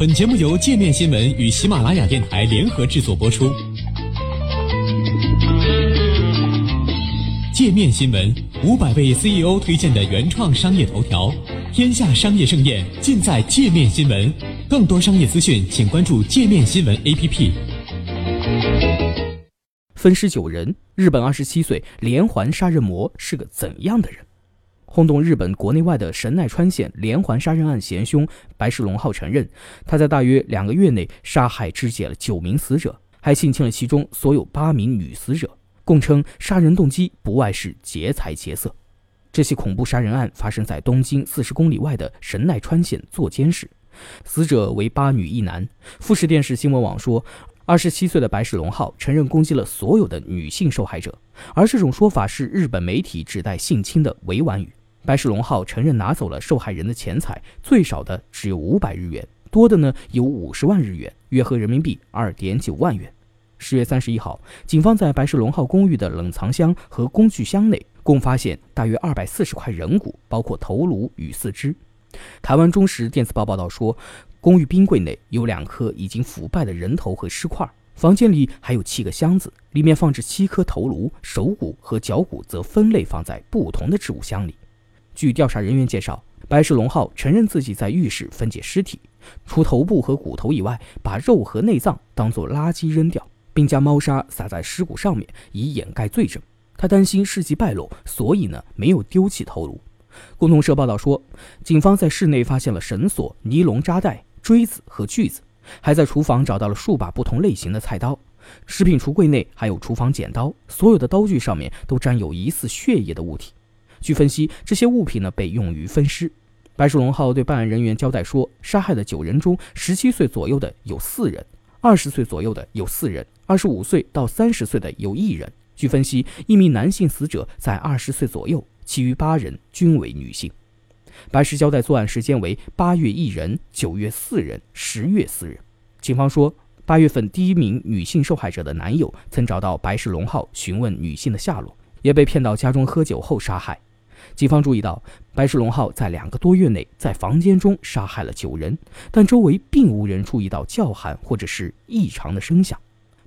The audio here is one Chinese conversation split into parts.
本节目由界面新闻与喜马拉雅电台联合制作播出。界面新闻五百位 CEO 推荐的原创商业头条，天下商业盛宴尽在界面新闻。更多商业资讯，请关注界面新闻 APP。分尸九人，日本二十七岁连环杀人魔是个怎样的人？轰动日本国内外的神奈川县连环杀人案嫌凶白石龙浩承认，他在大约两个月内杀害肢解了九名死者，还性侵了其中所有八名女死者，供称杀人动机不外是劫财劫色。这起恐怖杀人案发生在东京四十公里外的神奈川县坐间市，死者为八女一男。富士电视新闻网说，二十七岁的白石龙浩承认攻击了所有的女性受害者，而这种说法是日本媒体指代性侵的委婉语。白石龙浩承认拿走了受害人的钱财，最少的只有五百日元，多的呢有五十万日元，约合人民币二点九万元。十月三十一号，警方在白石龙浩公寓的冷藏箱和工具箱内共发现大约二百四十块人骨，包括头颅与四肢。台湾中时电子报报道说，公寓冰柜内有两颗已经腐败的人头和尸块，房间里还有七个箱子，里面放置七颗头颅、手骨和脚骨，则分类放在不同的置物箱里。据调查人员介绍，白石龙浩承认自己在浴室分解尸体，除头部和骨头以外，把肉和内脏当作垃圾扔掉，并将猫砂撒在尸骨上面以掩盖罪证。他担心事迹败露，所以呢没有丢弃头颅。共同社报道说，警方在室内发现了绳索、尼龙扎带、锥子和锯子，还在厨房找到了数把不同类型的菜刀。食品橱柜内还有厨房剪刀，所有的刀具上面都沾有疑似血液的物体。据分析，这些物品呢被用于分尸。白石龙浩对办案人员交代说，杀害的九人中，十七岁左右的有四人，二十岁左右的有四人，二十五岁到三十岁的有一人。据分析，一名男性死者在二十岁左右，其余八人均为女性。白石交代作案时间为八月一人，九月四人，十月四人。警方说，八月份第一名女性受害者的男友曾找到白石龙浩询问女性的下落，也被骗到家中喝酒后杀害。警方注意到，白石龙浩在两个多月内在房间中杀害了九人，但周围并无人注意到叫喊或者是异常的声响。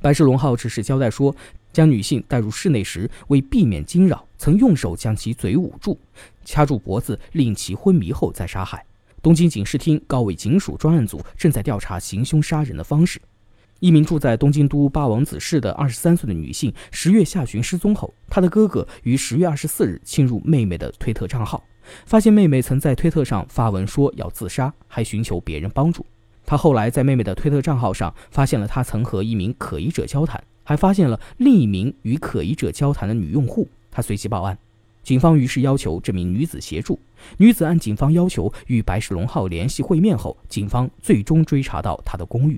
白石龙浩只是交代说，将女性带入室内时，为避免惊扰，曾用手将其嘴捂住，掐住脖子，令其昏迷后再杀害。东京警视厅高尾警署专案组正在调查行凶杀人的方式。一名住在东京都八王子市的二十三岁的女性，十月下旬失踪后，她的哥哥于十月二十四日侵入妹妹的推特账号，发现妹妹曾在推特上发文说要自杀，还寻求别人帮助。他后来在妹妹的推特账号上发现了她曾和一名可疑者交谈，还发现了另一名与可疑者交谈的女用户。他随即报案，警方于是要求这名女子协助。女子按警方要求与白石龙浩联系会面后，警方最终追查到她的公寓。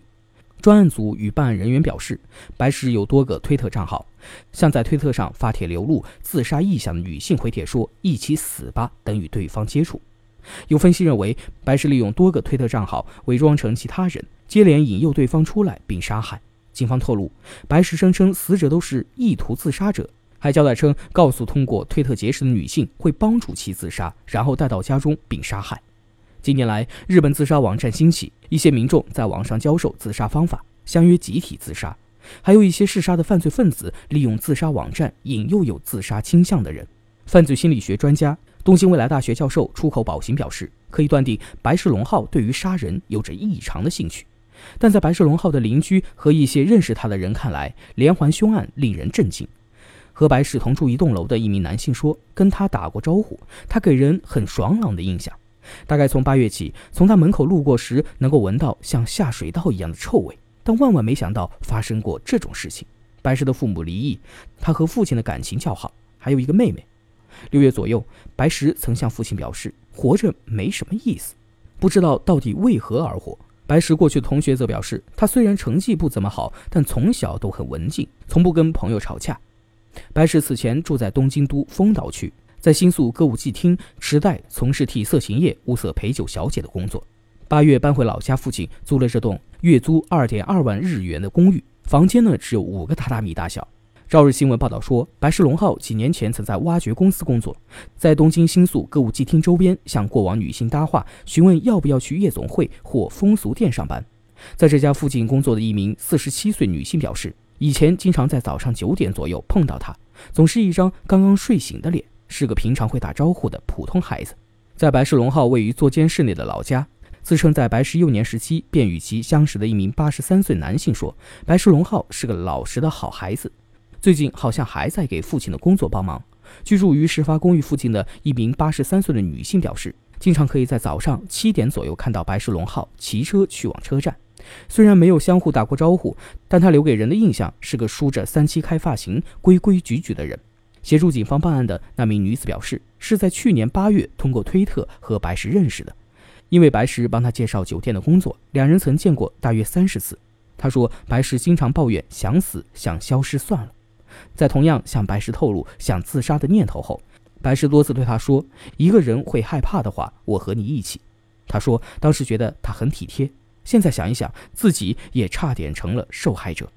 专案组与办案人员表示，白石有多个推特账号，向在推特上发帖流露自杀意向的女性回帖说“一起死吧”等与对方接触。有分析认为，白石利用多个推特账号伪装成其他人，接连引诱对方出来并杀害。警方透露，白石声称死者都是意图自杀者，还交代称告诉通过推特结识的女性会帮助其自杀，然后带到家中并杀害。近年来，日本自杀网站兴起，一些民众在网上教授自杀方法，相约集体自杀；还有一些嗜杀的犯罪分子利用自杀网站引诱有自杀倾向的人。犯罪心理学专家、东京未来大学教授出口保行表示，可以断定白石龙浩对于杀人有着异常的兴趣。但在白石龙浩的邻居和一些认识他的人看来，连环凶案令人震惊。和白石同住一栋楼的一名男性说，跟他打过招呼，他给人很爽朗的印象。大概从八月起，从他门口路过时，能够闻到像下水道一样的臭味。但万万没想到发生过这种事情。白石的父母离异，他和父亲的感情较好，还有一个妹妹。六月左右，白石曾向父亲表示，活着没什么意思，不知道到底为何而活。白石过去的同学则表示，他虽然成绩不怎么好，但从小都很文静，从不跟朋友吵架。白石此前住在东京都丰岛区。在新宿歌舞伎町池袋从事替色情业物色陪酒小姐的工作，八月搬回老家附近租了这栋月租二点二万日元的公寓，房间呢只有五个榻榻米大小。朝日新闻报道说，白石龙浩几年前曾在挖掘公司工作，在东京新宿歌舞伎町周边向过往女性搭话，询问要不要去夜总会或风俗店上班。在这家附近工作的一名四十七岁女性表示，以前经常在早上九点左右碰到他，总是一张刚刚睡醒的脸，是个平常会打招呼的普通孩子。在白石龙浩位于坐监室内的老家。自称在白石幼年时期便与其相识的一名八十三岁男性说：“白石龙浩是个老实的好孩子，最近好像还在给父亲的工作帮忙。”居住于事发公寓附近的一名八十三岁的女性表示，经常可以在早上七点左右看到白石龙浩骑车去往车站。虽然没有相互打过招呼，但他留给人的印象是个梳着三七开发型、规规矩矩的人。协助警方办案的那名女子表示，是在去年八月通过推特和白石认识的。因为白石帮他介绍酒店的工作，两人曾见过大约三十次。他说，白石经常抱怨想死，想消失算了。在同样向白石透露想自杀的念头后，白石多次对他说：“一个人会害怕的话，我和你一起。”他说，当时觉得他很体贴，现在想一想，自己也差点成了受害者。